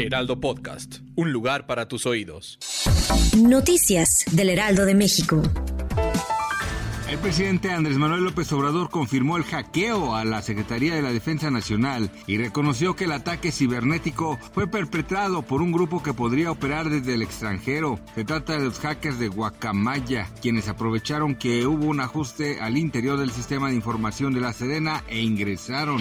Heraldo Podcast, un lugar para tus oídos. Noticias del Heraldo de México. El presidente Andrés Manuel López Obrador confirmó el hackeo a la Secretaría de la Defensa Nacional y reconoció que el ataque cibernético fue perpetrado por un grupo que podría operar desde el extranjero. Se trata de los hackers de Guacamaya, quienes aprovecharon que hubo un ajuste al interior del sistema de información de la Sedena e ingresaron.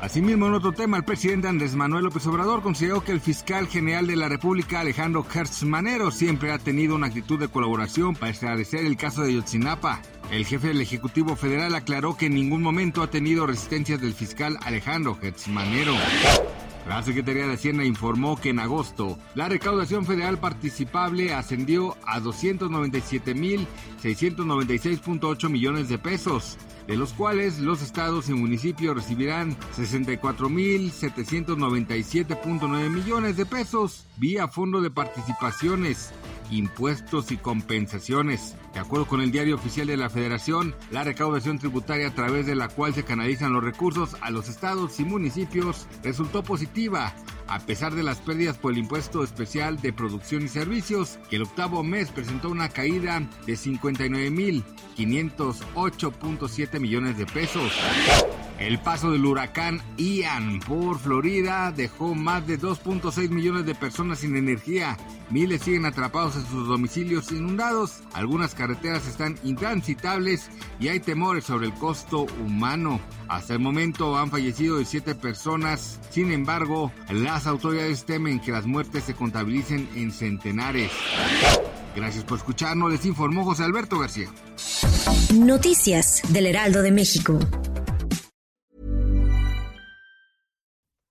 Asimismo, en otro tema, el presidente Andrés Manuel López Obrador consideró que el fiscal general de la República, Alejandro Hertz Manero, siempre ha tenido una actitud de colaboración para esclarecer el caso de Yotzinapa. El jefe del Ejecutivo Federal aclaró que en ningún momento ha tenido resistencias del fiscal Alejandro Hertz Manero. La Secretaría de Hacienda informó que en agosto la recaudación federal participable ascendió a 297.696.8 millones de pesos, de los cuales los estados y municipios recibirán 64.797.9 millones de pesos vía Fondo de Participaciones impuestos y compensaciones. De acuerdo con el diario oficial de la Federación, la recaudación tributaria a través de la cual se canalizan los recursos a los estados y municipios resultó positiva, a pesar de las pérdidas por el impuesto especial de producción y servicios, que el octavo mes presentó una caída de 59.508.7 millones de pesos. El paso del huracán Ian por Florida dejó más de 2.6 millones de personas sin energía. Miles siguen atrapados en sus domicilios inundados. Algunas carreteras están intransitables y hay temores sobre el costo humano. Hasta el momento han fallecido 17 personas. Sin embargo, las autoridades temen que las muertes se contabilicen en centenares. Gracias por escucharnos. Les informó José Alberto García. Noticias del Heraldo de México.